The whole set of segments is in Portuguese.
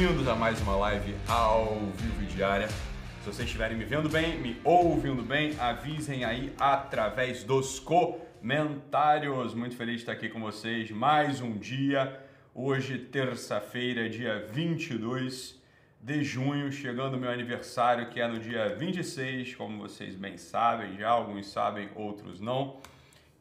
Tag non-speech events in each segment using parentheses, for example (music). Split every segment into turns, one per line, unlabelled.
bem-vindos a mais uma live ao vivo diária. Se vocês estiverem me vendo bem, me ouvindo bem, avisem aí através dos comentários. Muito feliz de estar aqui com vocês mais um dia. Hoje, terça-feira, dia 22 de junho, chegando meu aniversário, que é no dia 26, como vocês bem sabem, já alguns sabem, outros não.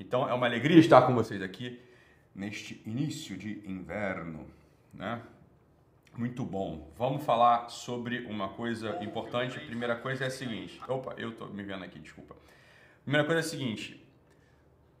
Então é uma alegria estar com vocês aqui neste início de inverno, né? Muito bom. Vamos falar sobre uma coisa importante. Primeira coisa é a seguinte. Opa, eu tô me vendo aqui, desculpa. Primeira coisa é a seguinte.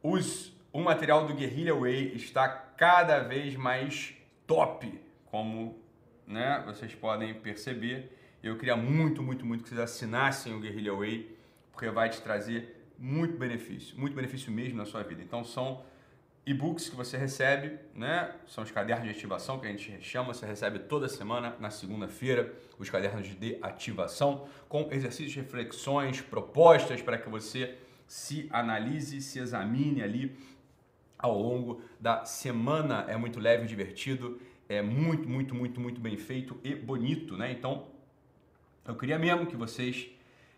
Os, o material do Guerrilla Way está cada vez mais top, como né, vocês podem perceber. Eu queria muito, muito, muito que vocês assinassem o Guerrilla Way, porque vai te trazer muito benefício, muito benefício mesmo na sua vida. Então são e-books que você recebe, né? São os cadernos de ativação que a gente chama, você recebe toda semana na segunda-feira os cadernos de ativação com exercícios, reflexões, propostas para que você se analise, se examine ali ao longo da semana. É muito leve, divertido, é muito, muito, muito, muito bem feito e bonito, né? Então, eu queria mesmo que vocês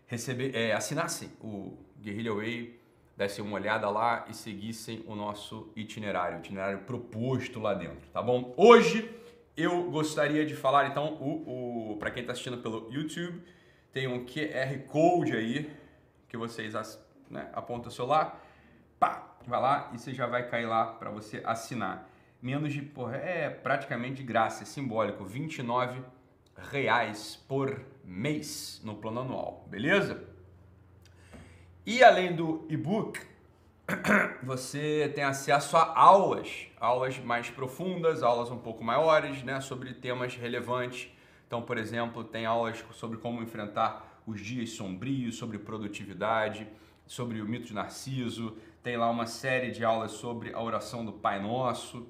receber, é, assinassem o Guerrilla Way dessem uma olhada lá e seguissem o nosso itinerário, o itinerário proposto lá dentro, tá bom? Hoje eu gostaria de falar, então, o, o para quem está assistindo pelo YouTube, tem um QR Code aí que vocês né, apontam o celular, pá, vai lá e você já vai cair lá para você assinar. Menos de, porra, é praticamente de graça, é simbólico, 29 reais por mês no plano anual, beleza? E além do e-book, (clears throat) você tem acesso a aulas, aulas mais profundas, aulas um pouco maiores, né, sobre temas relevantes. Então, por exemplo, tem aulas sobre como enfrentar os dias sombrios, sobre produtividade, sobre o mito de Narciso. Tem lá uma série de aulas sobre a oração do Pai Nosso.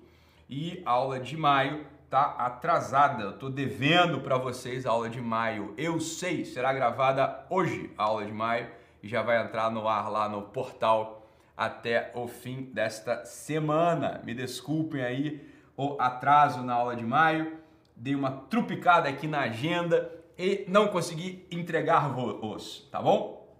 E a aula de maio tá atrasada. Eu tô devendo para vocês a aula de maio. Eu sei, será gravada hoje a aula de maio e já vai entrar no ar lá no portal até o fim desta semana. Me desculpem aí o atraso na aula de maio, dei uma trupicada aqui na agenda e não consegui entregar-vos, tá bom?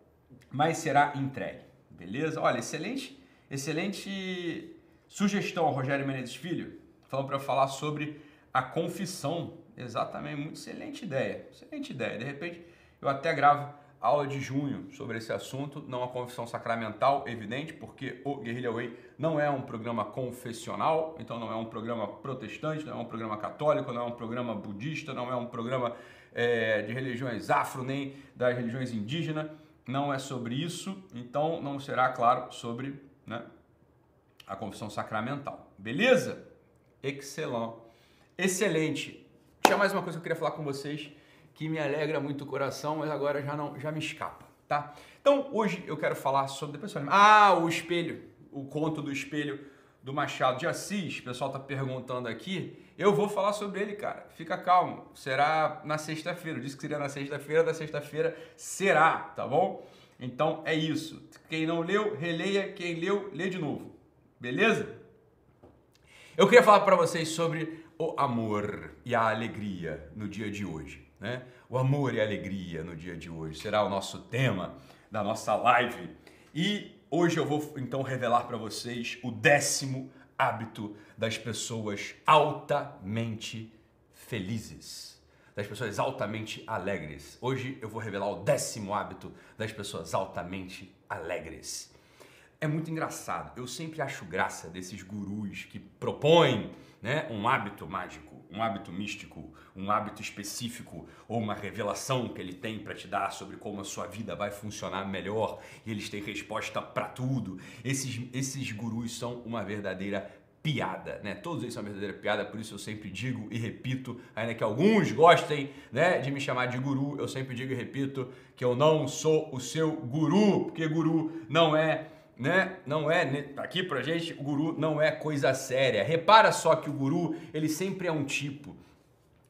Mas será entregue, beleza? Olha, excelente, excelente sugestão, Rogério Menezes Filho, falando para falar sobre a confissão. Exatamente, muito excelente ideia, excelente ideia. De repente eu até gravo aula de junho sobre esse assunto, não a confissão sacramental, evidente, porque o Guerrilla Way não é um programa confessional, então não é um programa protestante, não é um programa católico, não é um programa budista, não é um programa é, de religiões afro, nem das religiões indígenas, não é sobre isso, então não será, claro, sobre né, a confissão sacramental. Beleza? Excelente. Excelente. Tinha mais uma coisa que eu queria falar com vocês que me alegra muito o coração, mas agora já não já me escapa, tá? Então, hoje eu quero falar sobre depois Ah, o espelho, o conto do espelho do Machado de Assis. O pessoal tá perguntando aqui. Eu vou falar sobre ele, cara. Fica calmo. Será na sexta-feira. Disse que seria na sexta-feira, da sexta-feira será, tá bom? Então é isso. Quem não leu, releia. Quem leu, lê de novo. Beleza? Eu queria falar para vocês sobre o amor e a alegria no dia de hoje. Né? O amor e a alegria no dia de hoje será o nosso tema da nossa live. E hoje eu vou então revelar para vocês o décimo hábito das pessoas altamente felizes, das pessoas altamente alegres. Hoje eu vou revelar o décimo hábito das pessoas altamente alegres. É muito engraçado. Eu sempre acho graça desses gurus que propõem né, um hábito mágico um hábito místico, um hábito específico ou uma revelação que ele tem para te dar sobre como a sua vida vai funcionar melhor e eles têm resposta para tudo. Esses, esses gurus são uma verdadeira piada, né? Todos eles são uma verdadeira piada, por isso eu sempre digo e repito, ainda que alguns gostem, né, de me chamar de guru, eu sempre digo e repito que eu não sou o seu guru, porque guru não é né? Não é aqui pra gente, o guru não é coisa séria. Repara só que o guru, ele sempre é um tipo.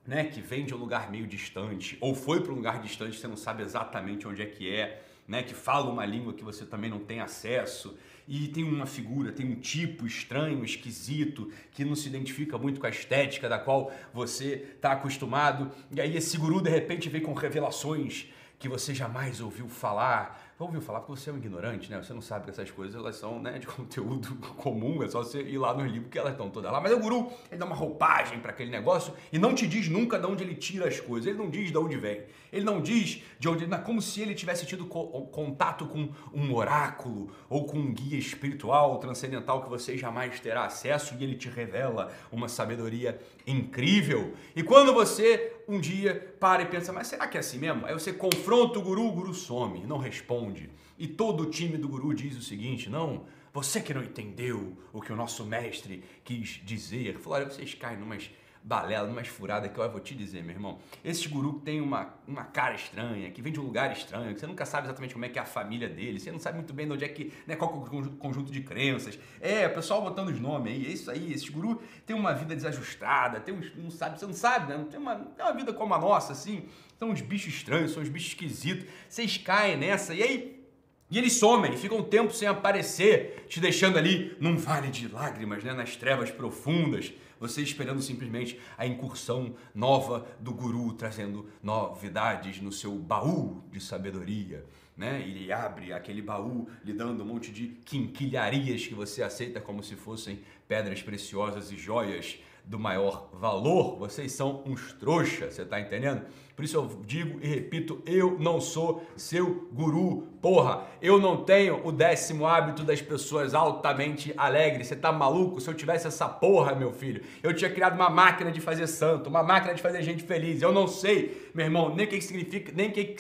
né, que vem de um lugar meio distante, ou foi para um lugar distante, você não sabe exatamente onde é que é, né, que fala uma língua que você também não tem acesso, e tem uma figura, tem um tipo estranho, esquisito, que não se identifica muito com a estética da qual você está acostumado, e aí esse guru de repente vem com revelações que você jamais ouviu falar, ouviu falar porque você é um ignorante, né? Você não sabe que essas coisas elas são né, de (laughs) conteúdo comum, é só você ir lá no livro que elas estão todas lá. Mas o guru, ele dá uma roupagem para aquele negócio e não te diz nunca de onde ele tira as coisas. Ele não diz de onde vem. Ele não diz de onde, não, como se ele tivesse tido contato com um oráculo ou com um guia espiritual, transcendental que você jamais terá acesso e ele te revela uma sabedoria incrível. E quando você um dia para e pensa, mas será que é assim mesmo? Aí você confronta o guru, o guru some, não responde. E todo o time do guru diz o seguinte: não, você que não entendeu o que o nosso mestre quis dizer. Olha, vocês caem numas balela, numas furadas que eu vou te dizer, meu irmão. Esse guru tem uma, uma cara estranha, que vem de um lugar estranho, que você nunca sabe exatamente como é que é a família dele, você não sabe muito bem de onde é que, né, qual é o conjunto de crenças. É, o pessoal botando os nomes aí, é isso aí, esse guru tem uma vida desajustada, tem uns, não sabe, você não sabe, né? Não tem uma, tem uma vida como a nossa, assim. São uns bichos estranhos, são uns bichos esquisitos. Vocês caem nessa, e aí e eles somem, ficam um tempo sem aparecer, te deixando ali num vale de lágrimas, né, nas trevas profundas você esperando simplesmente a incursão nova do guru trazendo novidades no seu baú de sabedoria. Né? Ele abre aquele baú lhe dando um monte de quinquilharias que você aceita como se fossem pedras preciosas e joias do maior valor, vocês são uns trouxas, você tá entendendo? Por isso eu digo e repito, eu não sou seu guru, porra. Eu não tenho o décimo hábito das pessoas altamente alegres. Você tá maluco? Se eu tivesse essa porra, meu filho, eu tinha criado uma máquina de fazer santo, uma máquina de fazer gente feliz. Eu não sei, meu irmão, nem o que significa, nem o que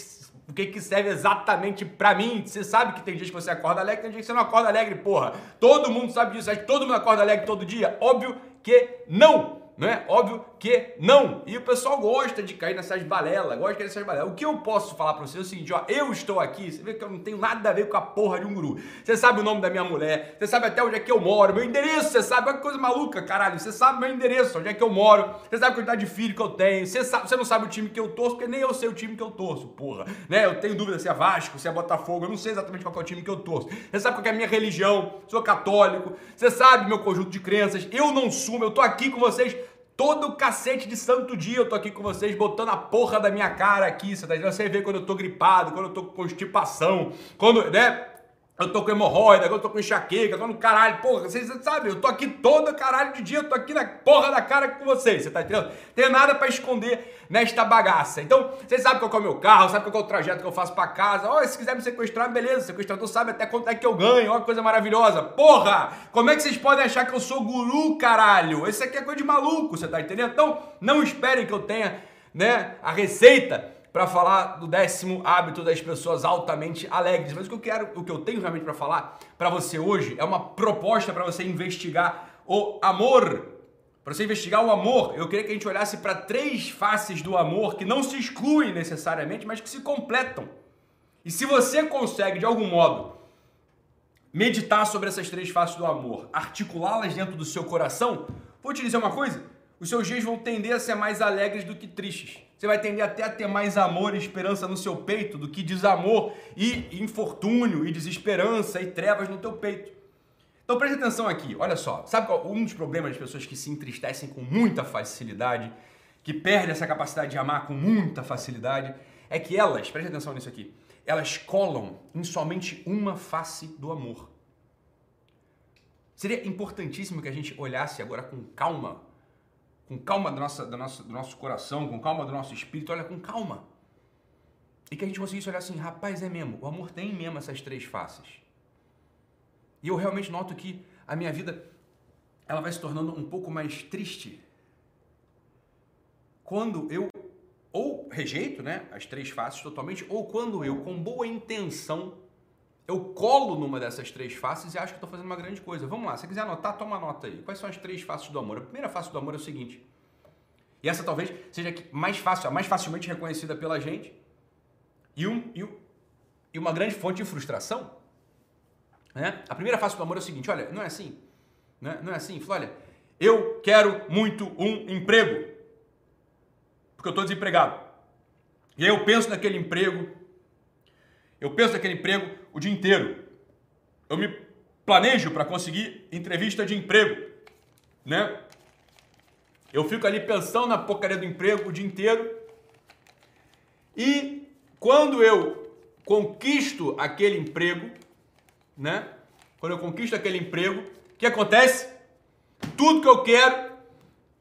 o que, que serve exatamente pra mim. Você sabe que tem dias que você acorda alegre, tem dias que você não acorda alegre, porra. Todo mundo sabe disso. Acho que todo mundo acorda alegre todo dia? Óbvio que não! É? Óbvio que não. E o pessoal gosta de cair nessas balelas, gosta de cair nessas balelas. O que eu posso falar para você é o seguinte, ó, eu estou aqui, você vê que eu não tenho nada a ver com a porra de um guru. Você sabe o nome da minha mulher, você sabe até onde é que eu moro, meu endereço, você sabe, olha que coisa maluca, caralho. Você sabe meu endereço, onde é que eu moro, você sabe a quantidade de filho que eu tenho, você, sabe, você não sabe o time que eu torço, porque nem eu sei o time que eu torço, porra. Né? Eu tenho dúvida se é Vasco, se é Botafogo, eu não sei exatamente qual é o time que eu torço. Você sabe qual é a minha religião, sou católico, você sabe meu conjunto de crenças, eu não sumo, eu tô aqui com vocês Todo cacete de santo dia eu tô aqui com vocês, botando a porra da minha cara aqui, você tá entendendo? Você vê quando eu tô gripado, quando eu tô com constipação, quando, né? Eu tô com hemorroida, eu tô com enxaqueca, tô no caralho. Porra, vocês sabem, eu tô aqui todo caralho de dia, eu tô aqui na porra da cara com vocês, você tá entendendo? Tem nada para esconder nesta bagaça. Então, vocês sabem qual é o meu carro, sabe qual é o trajeto que eu faço para casa. Ó, oh, se quiser me sequestrar, beleza, o sequestrador sabe até quanto é que eu ganho, ó, que coisa maravilhosa. Porra, como é que vocês podem achar que eu sou guru, caralho? Esse aqui é coisa de maluco, você tá entendendo? Então, não esperem que eu tenha, né, a receita para falar do décimo hábito das pessoas altamente alegres. Mas o que eu quero, o que eu tenho realmente para falar para você hoje é uma proposta para você investigar o amor. Para você investigar o amor, eu queria que a gente olhasse para três faces do amor que não se excluem necessariamente, mas que se completam. E se você consegue de algum modo meditar sobre essas três faces do amor, articulá-las dentro do seu coração, vou te dizer uma coisa: os seus dias vão tender a ser mais alegres do que tristes. Você vai tender até a ter mais amor e esperança no seu peito do que desamor e infortúnio e desesperança e trevas no teu peito. Então preste atenção aqui, olha só. Sabe qual um dos problemas das pessoas que se entristecem com muita facilidade, que perdem essa capacidade de amar com muita facilidade, é que elas, preste atenção nisso aqui, elas colam em somente uma face do amor. Seria importantíssimo que a gente olhasse agora com calma com calma do nosso, do, nosso, do nosso coração, com calma do nosso espírito, olha, com calma. E que a gente conseguisse olhar assim, rapaz, é mesmo, o amor tem mesmo essas três faces. E eu realmente noto que a minha vida, ela vai se tornando um pouco mais triste. Quando eu ou rejeito, né, as três faces totalmente, ou quando eu, com boa intenção, eu colo numa dessas três faces e acho que estou fazendo uma grande coisa. Vamos lá, se quiser anotar, toma nota aí. Quais são as três faces do amor? A primeira face do amor é o seguinte, e essa talvez seja mais fácil, a mais facilmente reconhecida pela gente, e, um, e, e uma grande fonte de frustração. Né? A primeira face do amor é o seguinte, olha, não é assim, né? não é assim, fala, olha, eu quero muito um emprego. porque eu estou desempregado. E aí eu penso naquele emprego, eu penso naquele emprego o dia inteiro. Eu me planejo para conseguir entrevista de emprego, né? Eu fico ali pensando na porcaria do emprego o dia inteiro. E quando eu conquisto aquele emprego, né? Quando eu conquisto aquele emprego, o que acontece? Tudo que eu quero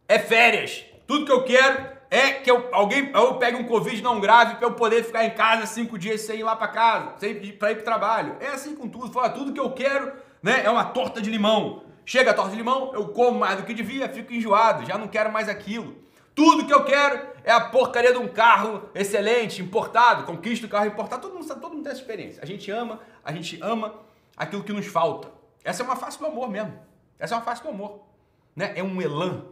é férias. Tudo que eu quero é que eu, alguém eu pegue um Covid não grave para eu poder ficar em casa cinco dias sem ir lá para casa, sem ir para ir para trabalho. É assim com tudo. Fala, tudo que eu quero né, é uma torta de limão. Chega a torta de limão, eu como mais do que devia, fico enjoado, já não quero mais aquilo. Tudo que eu quero é a porcaria de um carro excelente, importado, conquista o carro importado. Todo mundo, todo mundo tem essa experiência. A gente ama, a gente ama aquilo que nos falta. Essa é uma face do amor mesmo. Essa é uma face do amor. Né? É um elan.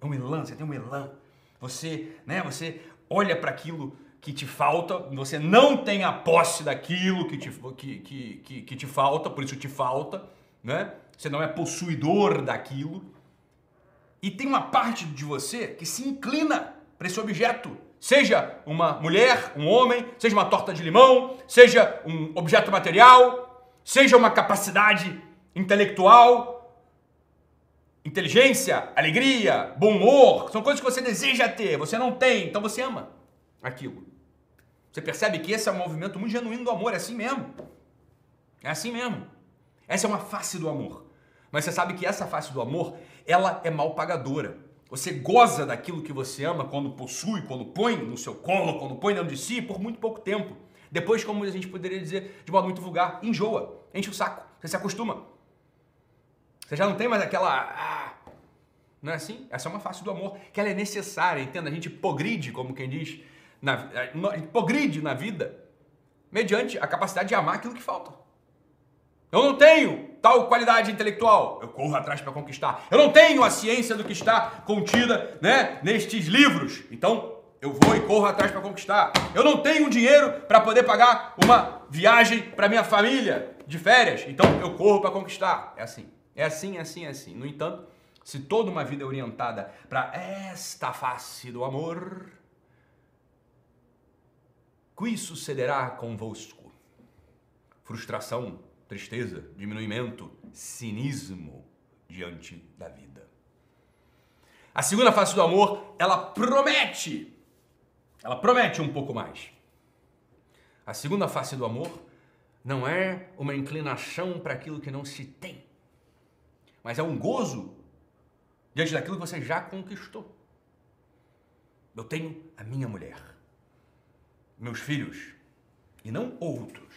É um elan, você tem um elan. Você, né, você olha para aquilo que te falta, você não tem a posse daquilo que te, que, que, que, que te falta, por isso te falta, né? você não é possuidor daquilo. E tem uma parte de você que se inclina para esse objeto. Seja uma mulher, um homem, seja uma torta de limão, seja um objeto material, seja uma capacidade intelectual, inteligência, alegria, bom humor, são coisas que você deseja ter, você não tem, então você ama aquilo. Você percebe que esse é um movimento muito genuíno do amor, é assim mesmo. É assim mesmo. Essa é uma face do amor. Mas você sabe que essa face do amor, ela é mal pagadora. Você goza daquilo que você ama quando possui, quando põe no seu colo, quando põe dentro de si, por muito pouco tempo. Depois, como a gente poderia dizer de modo muito vulgar, enjoa, enche o saco, você se acostuma. Você já não tem mais aquela. Não é assim? Essa é uma face do amor, que ela é necessária, entenda? A gente progride, como quem diz, na, progride na vida mediante a capacidade de amar aquilo que falta. Eu não tenho tal qualidade intelectual, eu corro atrás para conquistar. Eu não tenho a ciência do que está contida, né, nestes livros. Então, eu vou e corro atrás para conquistar. Eu não tenho dinheiro para poder pagar uma viagem para minha família de férias. Então, eu corro para conquistar. É assim. É assim, é assim, é assim. No entanto, se toda uma vida é orientada para esta face do amor, que sucederá convosco? Frustração, tristeza, diminuimento, cinismo diante da vida. A segunda face do amor, ela promete. Ela promete um pouco mais. A segunda face do amor não é uma inclinação para aquilo que não se tem, mas é um gozo diante daquilo que você já conquistou. Eu tenho a minha mulher, meus filhos, e não outros.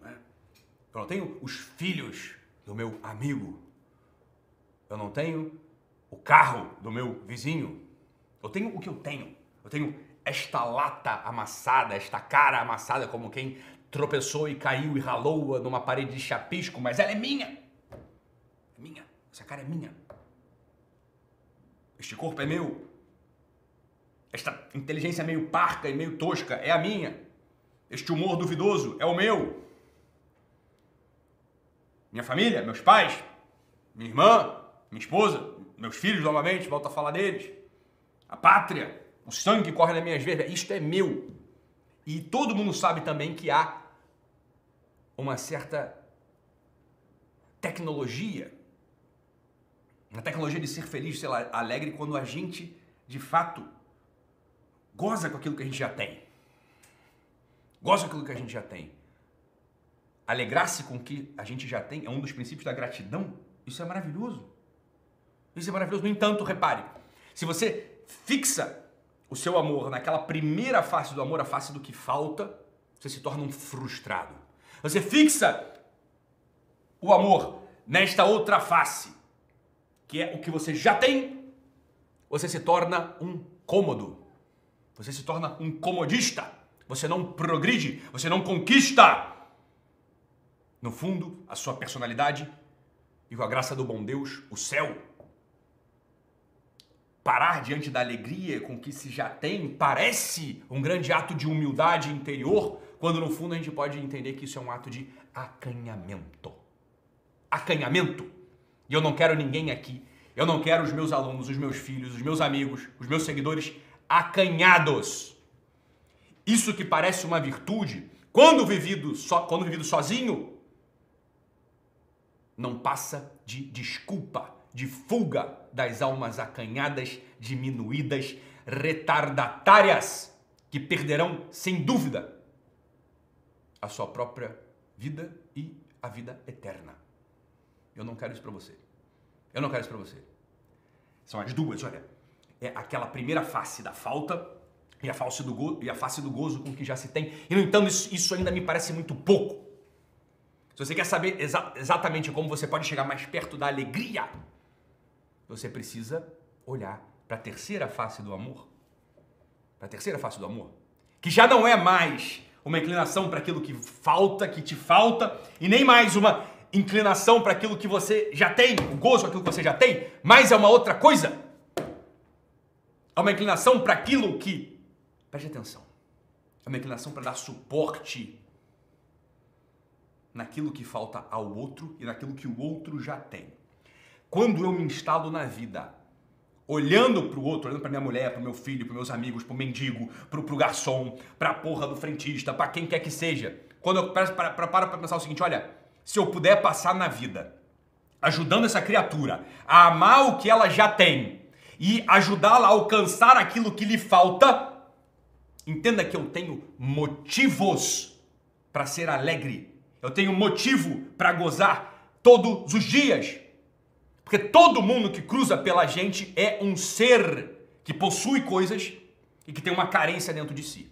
Eu não tenho os filhos do meu amigo. Eu não tenho o carro do meu vizinho. Eu tenho o que eu tenho. Eu tenho esta lata amassada, esta cara amassada, como quem tropeçou e caiu e ralou numa parede de chapisco, mas ela é minha. É minha. Essa cara é minha. Este corpo é meu. Esta inteligência meio parca e meio tosca é a minha. Este humor duvidoso é o meu minha família, meus pais, minha irmã, minha esposa, meus filhos, novamente, volto a falar deles. A pátria, o sangue que corre nas minhas veias, isto é meu. E todo mundo sabe também que há uma certa tecnologia, uma tecnologia de ser feliz, lá, alegre, quando a gente, de fato, goza com aquilo que a gente já tem. Goza com aquilo que a gente já tem alegrar-se com o que a gente já tem é um dos princípios da gratidão, isso é maravilhoso. Isso é maravilhoso. No entanto, repare, se você fixa o seu amor naquela primeira face do amor, a face do que falta, você se torna um frustrado. Você fixa o amor nesta outra face, que é o que você já tem, você se torna um cômodo. Você se torna um comodista. Você não progride, você não conquista. No fundo, a sua personalidade e com a graça do bom Deus, o céu. Parar diante da alegria com que se já tem parece um grande ato de humildade interior, quando no fundo a gente pode entender que isso é um ato de acanhamento. Acanhamento. E eu não quero ninguém aqui, eu não quero os meus alunos, os meus filhos, os meus amigos, os meus seguidores acanhados. Isso que parece uma virtude, quando vivido, so, quando vivido sozinho, não passa de desculpa, de fuga das almas acanhadas, diminuídas, retardatárias, que perderão, sem dúvida, a sua própria vida e a vida eterna. Eu não quero isso para você. Eu não quero isso para você. São as duas, olha. É aquela primeira face da falta e a face do, go e a face do gozo com que já se tem. E, no entanto, isso, isso ainda me parece muito pouco. Se você quer saber exa exatamente como você pode chegar mais perto da alegria, você precisa olhar para a terceira face do amor. Para a terceira face do amor. Que já não é mais uma inclinação para aquilo que falta, que te falta, e nem mais uma inclinação para aquilo que você já tem, o gozo aquilo que você já tem, mas é uma outra coisa. É uma inclinação para aquilo que. Preste atenção. É uma inclinação para dar suporte naquilo que falta ao outro e naquilo que o outro já tem. Quando eu me instalo na vida, olhando para o outro, olhando para minha mulher, para meu filho, para meus amigos, para o mendigo, para o garçom, para a porra do frentista, para quem quer que seja, quando eu paro para pensar o seguinte, olha, se eu puder passar na vida ajudando essa criatura a amar o que ela já tem e ajudá-la a alcançar aquilo que lhe falta, entenda que eu tenho motivos para ser alegre. Eu tenho motivo para gozar todos os dias. Porque todo mundo que cruza pela gente é um ser que possui coisas e que tem uma carência dentro de si.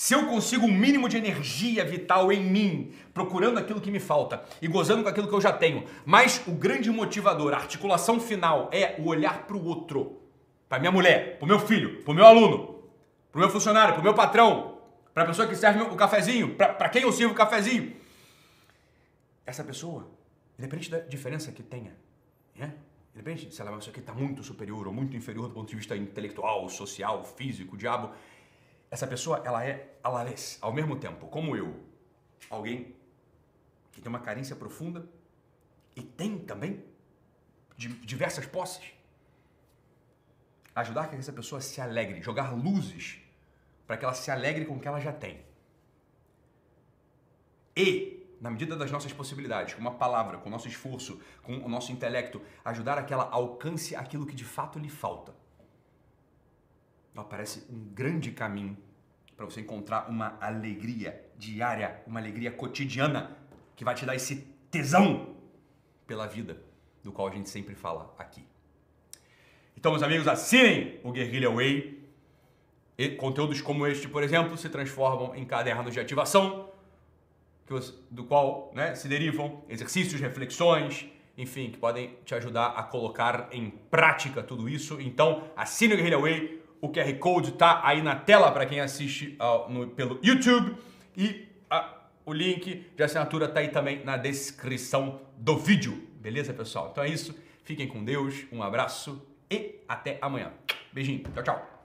Se eu consigo um mínimo de energia vital em mim, procurando aquilo que me falta e gozando com aquilo que eu já tenho, mas o grande motivador, a articulação final é o olhar para o outro, para minha mulher, para o meu filho, para o meu aluno, para o meu funcionário, para o meu patrão, para a pessoa que serve o cafezinho, para quem eu sirvo o cafezinho. Essa pessoa, independente da diferença que tenha, né? independente se ela é uma pessoa que está muito superior ou muito inferior do ponto de vista intelectual, social, físico, diabo, essa pessoa, ela é alares, ao mesmo tempo, como eu, alguém que tem uma carência profunda e tem também diversas posses. Ajudar que essa pessoa se alegre, jogar luzes para que ela se alegre com o que ela já tem. E, na medida das nossas possibilidades, com uma palavra, com o nosso esforço, com o nosso intelecto, ajudar a que ela alcance aquilo que de fato lhe falta aparece um grande caminho para você encontrar uma alegria diária, uma alegria cotidiana que vai te dar esse tesão pela vida do qual a gente sempre fala aqui. Então, meus amigos, assinem o Guerrilla Way. E conteúdos como este, por exemplo, se transformam em cadernos de ativação, do qual né, se derivam exercícios, reflexões, enfim, que podem te ajudar a colocar em prática tudo isso. Então, assine o Guerrilla Way, o QR Code tá aí na tela para quem assiste uh, no, pelo YouTube e uh, o link de assinatura tá aí também na descrição do vídeo. Beleza, pessoal? Então é isso. Fiquem com Deus, um abraço e até amanhã. Beijinho. Tchau, tchau.